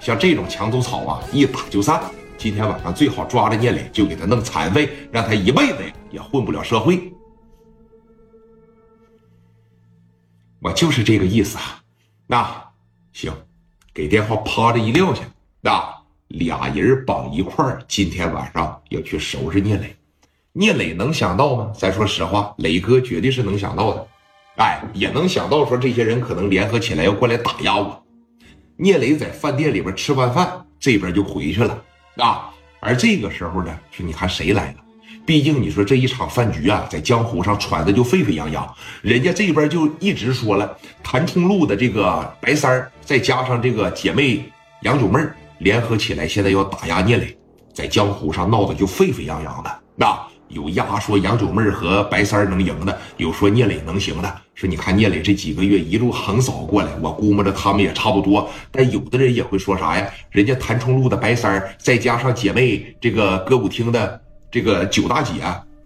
像这种墙头草啊，一打就散。今天晚上最好抓着聂磊，就给他弄残废，让他一辈子也混不了社会。我就是这个意思啊。那行，给电话啪的一撂下，那俩人绑一块儿，今天晚上要去收拾聂磊。聂磊能想到吗？咱说实话，磊哥绝对是能想到的。哎，也能想到说这些人可能联合起来要过来打压我。聂磊在饭店里边吃完饭，这边就回去了。啊，而这个时候呢，说你看谁来了？毕竟你说这一场饭局啊，在江湖上传的就沸沸扬扬，人家这边就一直说了，谭冲路的这个白三儿，再加上这个姐妹杨九妹联合起来，现在要打压聂磊，在江湖上闹得就沸沸扬扬的。那有压说杨九妹和白三能赢的，有说聂磊能行的。说你看聂磊这几个月一路横扫过来，我估摸着他们也差不多。但有的人也会说啥呀？人家谭冲路的白三，再加上姐妹这个歌舞厅的这个九大姐，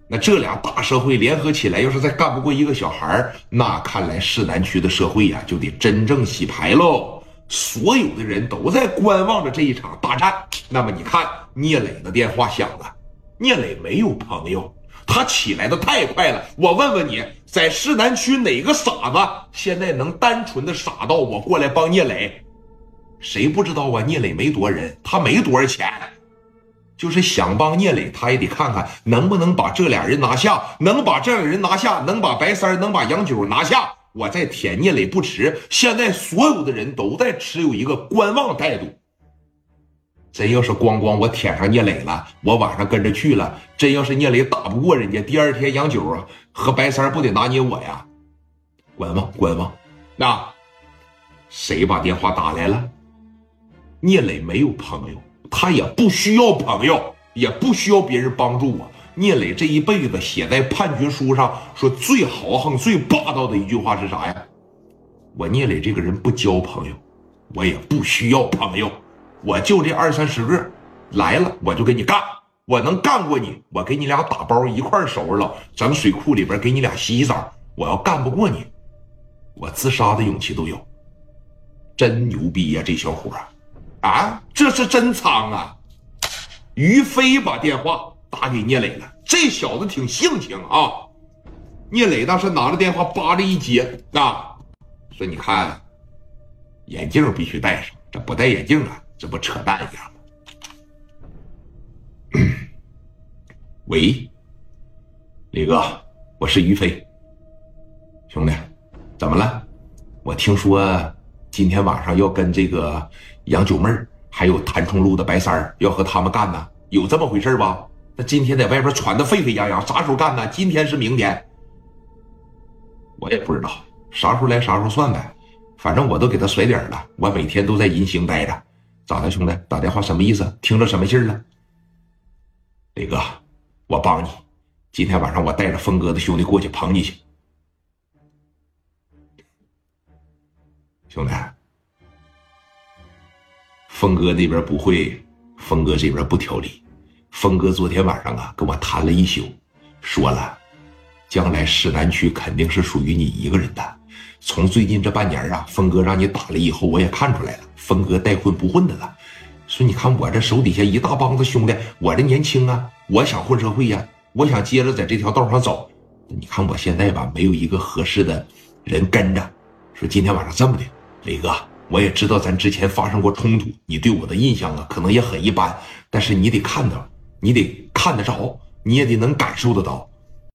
那这俩大社会联合起来，要是再干不过一个小孩，那看来市南区的社会呀，就得真正洗牌喽。所有的人都在观望着这一场大战。那么你看，聂磊的电话响了。聂磊没有朋友，他起来的太快了。我问问你，在市南区哪个傻子现在能单纯的傻到我过来帮聂磊？谁不知道啊？聂磊没多人，他没多少钱，就是想帮聂磊，他也得看看能不能把这俩人拿下。能把这俩人拿下，能把白三能把杨九拿下，我再舔聂磊不迟。现在所有的人都在持有一个观望态度。真要是咣咣我舔上聂磊了，我晚上跟着去了。真要是聂磊打不过人家，第二天杨九啊和白三不得拿捏我呀？观望观望。那谁把电话打来了？聂磊没有朋友，他也不需要朋友，也不需要别人帮助我。聂磊这一辈子写在判决书上说最豪横、最霸道的一句话是啥呀？我聂磊这个人不交朋友，我也不需要朋友。我就这二三十个来了，我就给你干。我能干过你，我给你俩打包一块收拾了，咱们水库里边给你俩洗洗澡。我要干不过你，我自杀的勇气都有。真牛逼呀，这小伙啊，这是真仓啊！于飞把电话打给聂磊了，这小子挺性情啊。聂磊当时拿着电话扒着一接啊，说：“你看，眼镜必须戴上，这不戴眼镜啊。”这不扯淡一样吗？喂，李哥，我是于飞。兄弟，怎么了？我听说今天晚上要跟这个杨九妹儿，还有谭冲路的白三儿要和他们干呢，有这么回事吧？那今天在外边传的沸沸扬扬，啥时候干呢？今天是明天？我也不知道，啥时候来啥时候算呗。反正我都给他甩点了，我每天都在银星待着。咋的，兄弟？打电话什么意思？听着什么信儿了？磊哥，我帮你。今天晚上我带着峰哥的兄弟过去捧你去。兄弟，峰哥那边不会，峰哥这边不挑理。峰哥昨天晚上啊，跟我谈了一宿，说了，将来市南区肯定是属于你一个人的。从最近这半年啊，峰哥让你打了以后，我也看出来了，峰哥带混不混的了。说你看我这手底下一大帮子兄弟，我这年轻啊，我想混社会呀，我想接着在这条道上走。你看我现在吧，没有一个合适的人跟着。说今天晚上这么的，磊哥，我也知道咱之前发生过冲突，你对我的印象啊，可能也很一般。但是你得看到，你得看得着，你也得能感受得到。